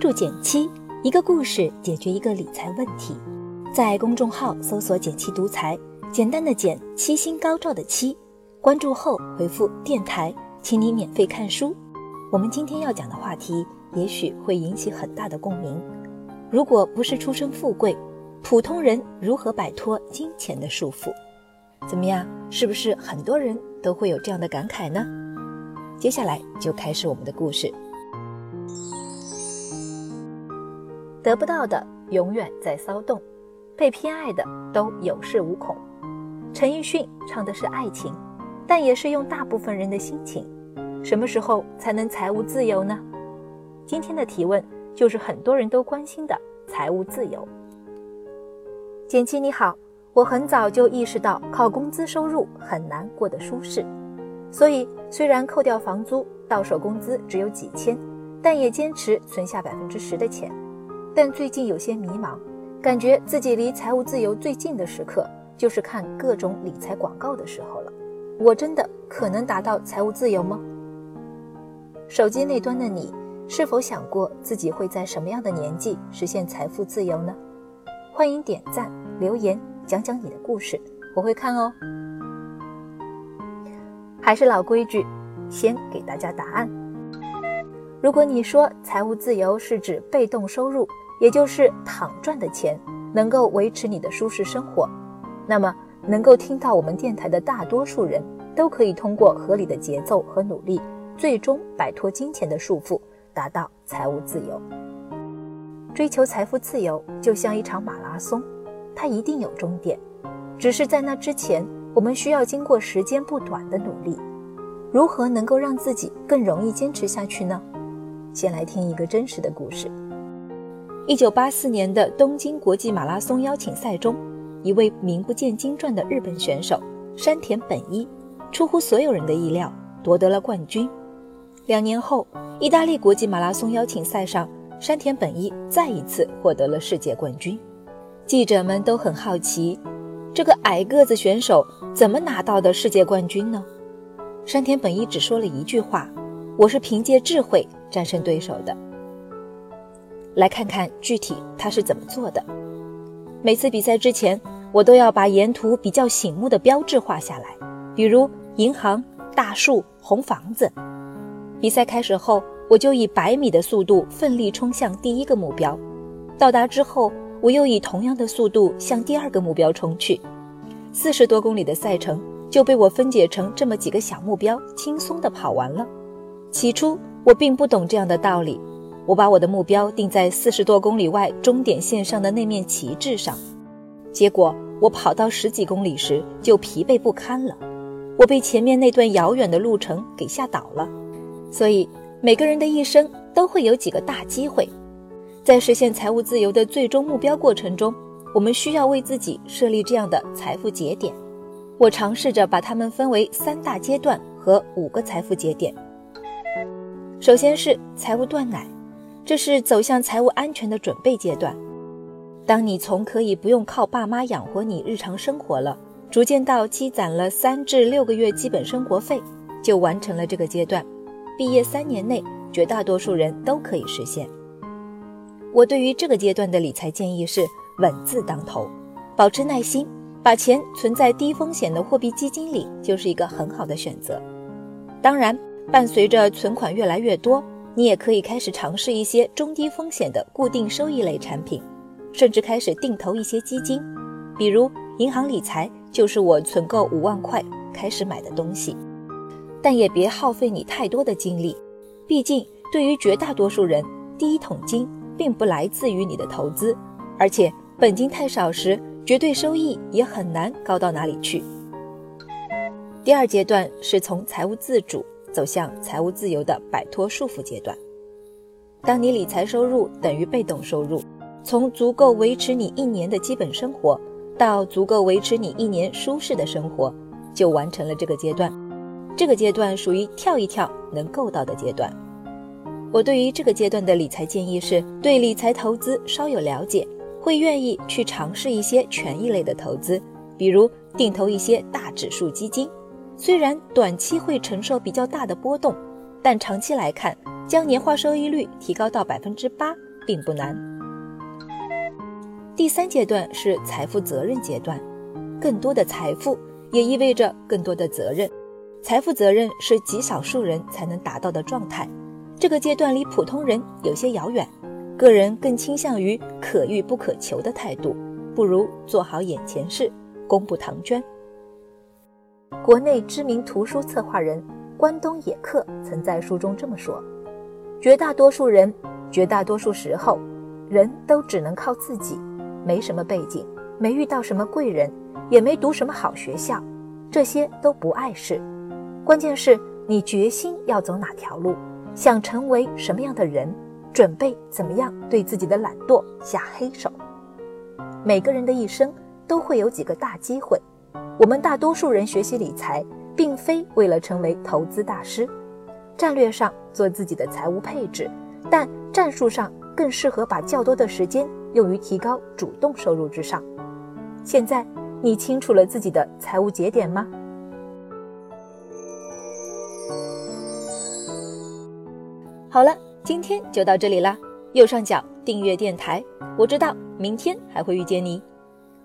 注减七，一个故事解决一个理财问题。在公众号搜索“减七独裁，简单的减，七星高照的七。关注后回复“电台”，请你免费看书。我们今天要讲的话题，也许会引起很大的共鸣。如果不是出身富贵，普通人如何摆脱金钱的束缚？怎么样？是不是很多人都会有这样的感慨呢？接下来就开始我们的故事。得不到的永远在骚动，被偏爱的都有恃无恐。陈奕迅唱的是爱情，但也是用大部分人的心情。什么时候才能财务自由呢？今天的提问就是很多人都关心的财务自由。简七你好，我很早就意识到靠工资收入很难过得舒适，所以虽然扣掉房租，到手工资只有几千，但也坚持存下百分之十的钱。但最近有些迷茫，感觉自己离财务自由最近的时刻，就是看各种理财广告的时候了。我真的可能达到财务自由吗？手机那端的你，是否想过自己会在什么样的年纪实现财富自由呢？欢迎点赞、留言，讲讲你的故事，我会看哦。还是老规矩，先给大家答案。如果你说财务自由是指被动收入，也就是躺赚的钱能够维持你的舒适生活，那么能够听到我们电台的大多数人都可以通过合理的节奏和努力，最终摆脱金钱的束缚，达到财务自由。追求财富自由就像一场马拉松，它一定有终点，只是在那之前，我们需要经过时间不短的努力。如何能够让自己更容易坚持下去呢？先来听一个真实的故事。一九八四年的东京国际马拉松邀请赛中，一位名不见经传的日本选手山田本一，出乎所有人的意料，夺得了冠军。两年后，意大利国际马拉松邀请赛上，山田本一再一次获得了世界冠军。记者们都很好奇，这个矮个子选手怎么拿到的世界冠军呢？山田本一只说了一句话：“我是凭借智慧。”战胜对手的，来看看具体他是怎么做的。每次比赛之前，我都要把沿途比较醒目的标志画下来，比如银行、大树、红房子。比赛开始后，我就以百米的速度奋力冲向第一个目标，到达之后，我又以同样的速度向第二个目标冲去。四十多公里的赛程就被我分解成这么几个小目标，轻松地跑完了。起初。我并不懂这样的道理，我把我的目标定在四十多公里外终点线上的那面旗帜上，结果我跑到十几公里时就疲惫不堪了，我被前面那段遥远的路程给吓倒了。所以每个人的一生都会有几个大机会，在实现财务自由的最终目标过程中，我们需要为自己设立这样的财富节点。我尝试着把它们分为三大阶段和五个财富节点。首先是财务断奶，这是走向财务安全的准备阶段。当你从可以不用靠爸妈养活你日常生活了，逐渐到积攒了三至六个月基本生活费，就完成了这个阶段。毕业三年内，绝大多数人都可以实现。我对于这个阶段的理财建议是稳字当头，保持耐心，把钱存在低风险的货币基金里，就是一个很好的选择。当然。伴随着存款越来越多，你也可以开始尝试一些中低风险的固定收益类产品，甚至开始定投一些基金，比如银行理财就是我存够五万块开始买的东西。但也别耗费你太多的精力，毕竟对于绝大多数人，第一桶金并不来自于你的投资，而且本金太少时，绝对收益也很难高到哪里去。第二阶段是从财务自主。走向财务自由的摆脱束缚阶段。当你理财收入等于被动收入，从足够维持你一年的基本生活到足够维持你一年舒适的生活，就完成了这个阶段。这个阶段属于跳一跳能够到的阶段。我对于这个阶段的理财建议是：对理财投资稍有了解，会愿意去尝试一些权益类的投资，比如定投一些大指数基金。虽然短期会承受比较大的波动，但长期来看，将年化收益率提高到百分之八并不难。第三阶段是财富责任阶段，更多的财富也意味着更多的责任。财富责任是极少数人才能达到的状态，这个阶段离普通人有些遥远。个人更倾向于可遇不可求的态度，不如做好眼前事，功不唐捐。国内知名图书策划人关东野客曾在书中这么说：“绝大多数人，绝大多数时候，人都只能靠自己，没什么背景，没遇到什么贵人，也没读什么好学校，这些都不碍事。关键是你决心要走哪条路，想成为什么样的人。”准备怎么样对自己的懒惰下黑手？每个人的一生都会有几个大机会。我们大多数人学习理财，并非为了成为投资大师，战略上做自己的财务配置，但战术上更适合把较多的时间用于提高主动收入之上。现在你清楚了自己的财务节点吗？好了。今天就到这里啦，右上角订阅电台，我知道明天还会遇见你。